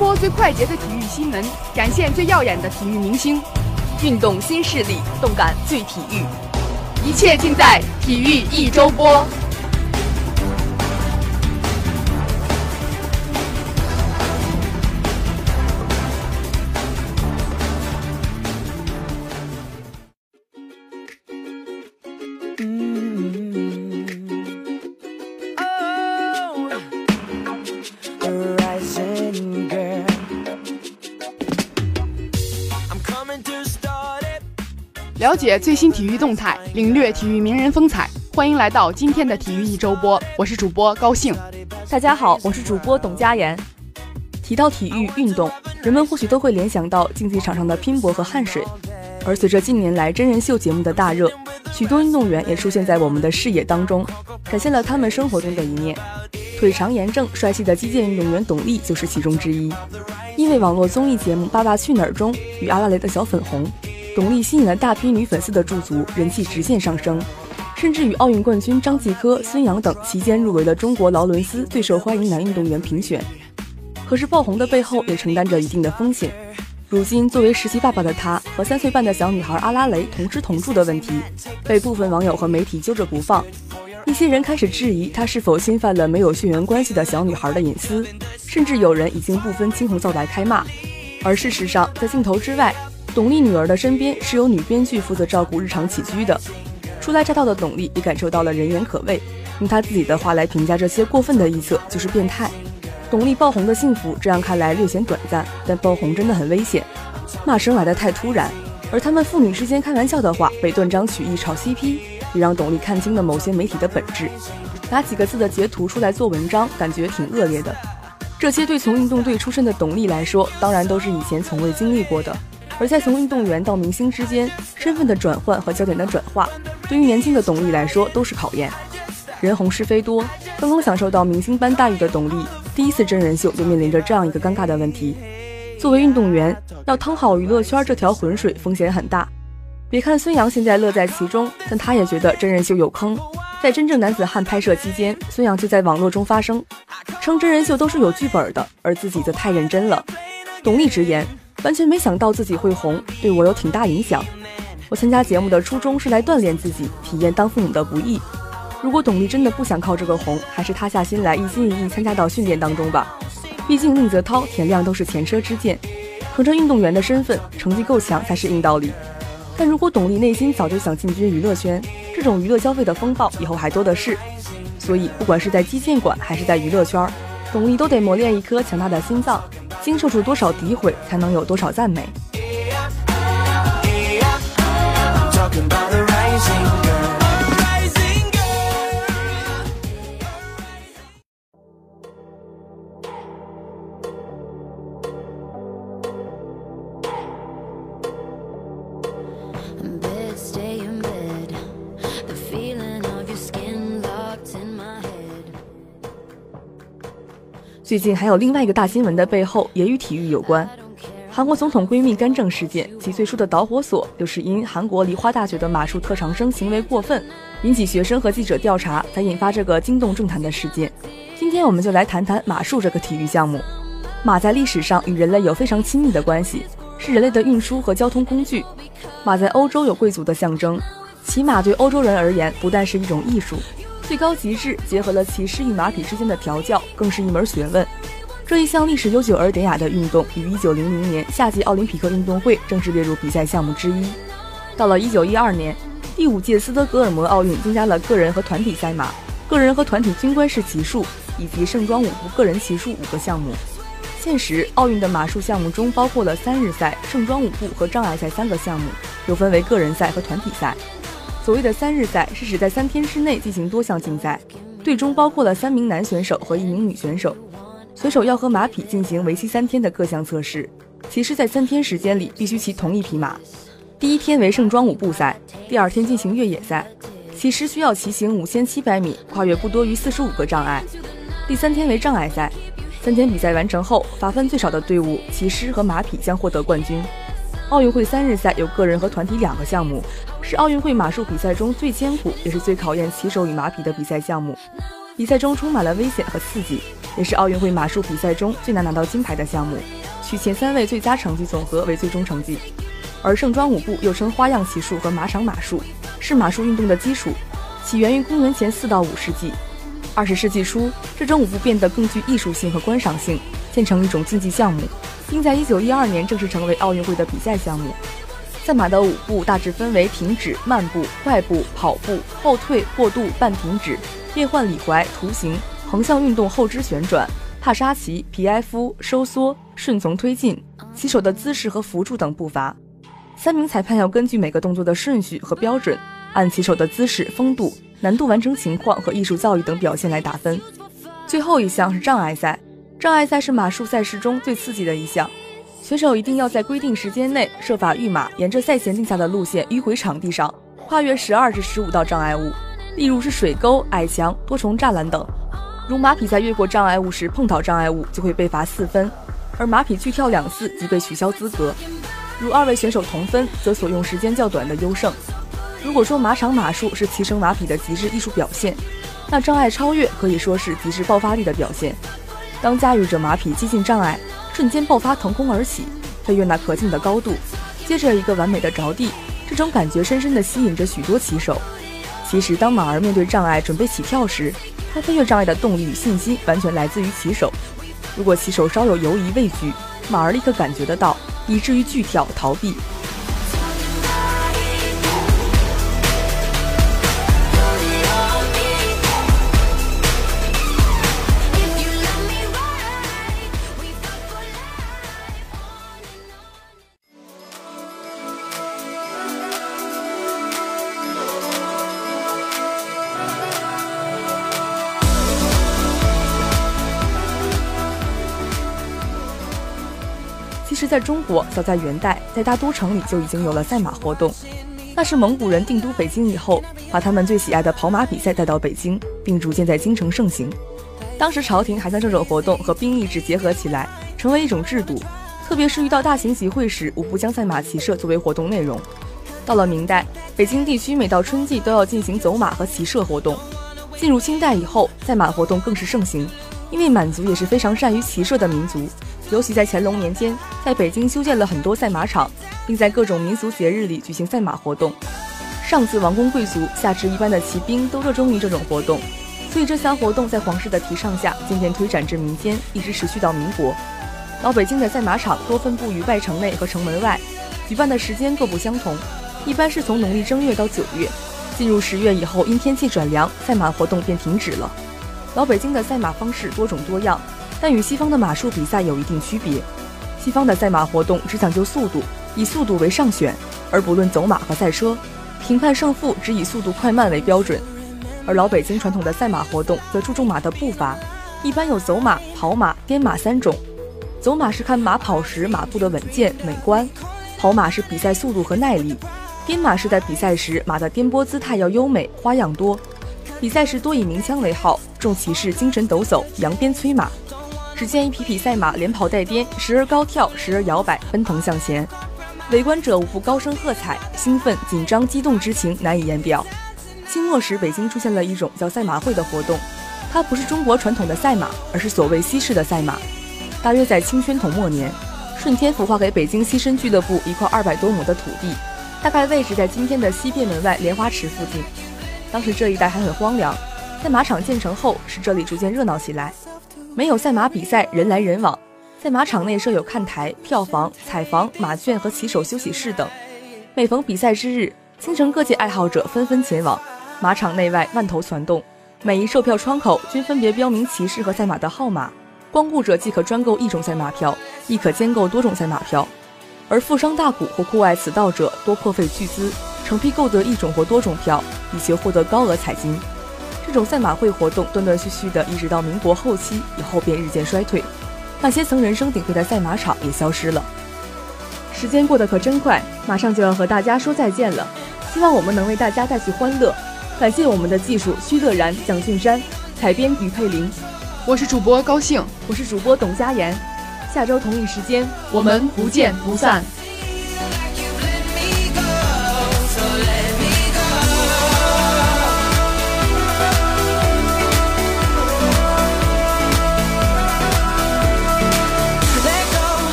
播最快捷的体育新闻，展现最耀眼的体育明星，运动新势力，动感最体育，一切尽在体育一周播。了解最新体育动态，领略体育名人风采，欢迎来到今天的体育一周播。我是主播高兴。大家好，我是主播董佳妍。提到体育运动，人们或许都会联想到竞技场上的拼搏和汗水。而随着近年来真人秀节目的大热，许多运动员也出现在我们的视野当中，展现了他们生活中的一面。腿长颜正、帅气的击剑运动员董力就是其中之一。因为网络综艺节目《爸爸去哪儿》中与阿拉蕾的小粉红。董力吸引了大批女粉丝的驻足，人气直线上升，甚至与奥运冠军张继科、孙杨等期间入围了中国劳伦斯最受欢迎男运动员评选。可是爆红的背后也承担着一定的风险。如今，作为实习爸爸的他和三岁半的小女孩阿拉蕾同吃同住的问题，被部分网友和媒体揪着不放。一些人开始质疑他是否侵犯了没有血缘关系的小女孩的隐私，甚至有人已经不分青红皂白开骂。而事实上，在镜头之外。董丽女儿的身边是由女编剧负责照顾日常起居的。初来乍到的董丽也感受到了人言可畏，用她自己的话来评价这些过分的臆测就是变态。董丽爆红的幸福，这样看来略显短暂，但爆红真的很危险。骂声来得太突然，而他们父女之间开玩笑的话被断章取义炒 CP，也让董丽看清了某些媒体的本质。拿几个字的截图出来做文章，感觉挺恶劣的。这些对从运动队出身的董丽来说，当然都是以前从未经历过的。而在从运动员到明星之间，身份的转换和焦点的转化，对于年轻的董力来说都是考验。人红是非多，刚刚享受到明星般待遇的董力，第一次真人秀就面临着这样一个尴尬的问题。作为运动员，要趟好娱乐圈这条浑水，风险很大。别看孙杨现在乐在其中，但他也觉得真人秀有坑。在真正男子汉拍摄期间，孙杨就在网络中发声，称真人秀都是有剧本的，而自己则太认真了。董力直言。完全没想到自己会红，对我有挺大影响。我参加节目的初衷是来锻炼自己，体验当父母的不易。如果董力真的不想靠这个红，还是塌下心来一心一意参加到训练当中吧。毕竟宁泽涛、田亮都是前车之鉴，凭着运动员的身份，成绩够强才是硬道理。但如果董力内心早就想进军娱乐圈，这种娱乐消费的风暴以后还多的是。所以，不管是在击剑馆还是在娱乐圈，董力都得磨练一颗强大的心脏。经受住多少诋毁，才能有多少赞美？最近还有另外一个大新闻的背后也与体育有关。韩国总统闺蜜干政事件，其最初的导火索就是因韩国梨花大学的马术特长生行为过分，引起学生和记者调查，才引发这个惊动政坛的事件。今天我们就来谈谈马术这个体育项目。马在历史上与人类有非常亲密的关系，是人类的运输和交通工具。马在欧洲有贵族的象征，骑马对欧洲人而言不但是一种艺术。最高极致结合了骑士与马匹之间的调教，更是一门学问。这一项历史悠久而典雅的运动，于1900年夏季奥林匹克运动会正式列入比赛项目之一。到了1912年，第五届斯德哥尔摩奥运增加了个人和团体赛马、个人和团体军官式骑术以及盛装舞步个人骑术五个项目。现时，奥运的马术项目中包括了三日赛、盛装舞步和障碍赛三个项目，又分为个人赛和团体赛。所谓的三日赛是指在三天之内进行多项竞赛，队中包括了三名男选手和一名女选手，选手要和马匹进行为期三天的各项测试。骑师在三天时间里必须骑同一匹马。第一天为盛装舞步赛，第二天进行越野赛，骑师需要骑行五千七百米，跨越不多于四十五个障碍。第三天为障碍赛，三天比赛完成后，罚分最少的队伍骑师和马匹将获得冠军。奥运会三日赛有个人和团体两个项目，是奥运会马术比赛中最艰苦也是最考验骑手与马匹的比赛项目。比赛中充满了危险和刺激，也是奥运会马术比赛中最难拿到金牌的项目，取前三位最佳成绩总和为最终成绩。而盛装舞步又称花样骑术和马场马术，是马术运动的基础，起源于公元前四到五世纪。二十世纪初，这种舞步变得更具艺术性和观赏性，建成一种竞技项目，并在一九一二年正式成为奥运会的比赛项目。赛马的舞步大致分为停止、慢步、快步、跑步、后退、过渡、半停止、变换里踝、图形、横向运动、后肢旋转、帕沙奇、皮埃夫、收缩、顺从推进、骑手的姿势和扶助等步伐。三名裁判要根据每个动作的顺序和标准，按骑手的姿势、风度、难度完成情况和艺术造诣等表现来打分。最后一项是障碍赛，障碍赛是马术赛事中最刺激的一项。选手一定要在规定时间内设法御马，沿着赛前定下的路线迂回场地上，跨越十二至十五道障碍物，例如是水沟、矮墙、多重栅栏等。如马匹在越过障碍物时碰倒障碍物，就会被罚四分；而马匹拒跳两次即被取消资格。如二位选手同分，则所用时间较短的优胜。如果说马场马术是骑乘马匹的极致艺术表现，那障碍超越可以说是极致爆发力的表现。当驾驭着马匹接近障碍，瞬间爆发腾空而起，飞越那可敬的高度，接着一个完美的着地，这种感觉深深地吸引着许多骑手。其实，当马儿面对障碍准备起跳时，它飞越障碍的动力与信心完全来自于骑手。如果骑手稍有犹疑畏惧，马儿立刻感觉得到。以至于拒跳逃避。是在中国，早在元代，在大都城里就已经有了赛马活动。那是蒙古人定都北京以后，把他们最喜爱的跑马比赛带到北京，并逐渐在京城盛行。当时朝廷还将这种活动和兵役制结合起来，成为一种制度。特别是遇到大型集会时，无不将赛马骑射作为活动内容。到了明代，北京地区每到春季都要进行走马和骑射活动。进入清代以后，赛马活动更是盛行，因为满族也是非常善于骑射的民族。尤其在乾隆年间，在北京修建了很多赛马场，并在各种民俗节日里举行赛马活动。上至王公贵族，下至一般的骑兵，都热衷于这种活动。所以这项活动在皇室的提倡下，渐渐推展至民间，一直持续到民国。老北京的赛马场多分布于外城内和城门外，举办的时间各不相同，一般是从农历正月到九月。进入十月以后，因天气转凉，赛马活动便停止了。老北京的赛马方式多种多样。但与西方的马术比赛有一定区别，西方的赛马活动只讲究速度，以速度为上选，而不论走马和赛车，评判胜负只以速度快慢为标准。而老北京传统的赛马活动则注重马的步伐，一般有走马、跑马、颠马三种。走马是看马跑时马步的稳健美观，跑马是比赛速度和耐力，颠马是在比赛时马的颠簸姿态要优美花样多。比赛时多以鸣枪为号，众骑士精神抖擞，扬鞭催马。只见一匹匹赛马连跑带颠，时而高跳，时而摇摆，奔腾向前。围观者无不高声喝彩，兴奋、紧张、激动之情难以言表。清末时，北京出现了一种叫赛马会的活动，它不是中国传统的赛马，而是所谓西式的赛马。大约在清宣统末年，顺天府划给北京西申俱乐部一块二百多亩的土地，大概位置在今天的西便门外莲花池附近。当时这一带还很荒凉，赛马场建成后，使这里逐渐热闹起来。没有赛马比赛，人来人往。赛马场内设有看台、票房、彩房、马圈和骑手休息室等。每逢比赛之日，京城各界爱好者纷纷前往。马场内外万头攒动，每一售票窗口均分别标明骑士和赛马的号码。光顾者既可专购一种赛马票，亦可兼购多种赛马票。而富商大贾或酷爱此道者，多破费巨资，成批购得一种或多种票，以求获得高额彩金。这种赛马会活动断断续续的，一直到民国后期以后便日渐衰退，那些曾人声鼎沸的赛马场也消失了。时间过得可真快，马上就要和大家说再见了。希望我们能为大家带去欢乐。感谢我们的技术徐乐然、蒋俊山，采编于佩林。我是主播高兴，我是主播董佳妍。下周同一时间，我们不见不散。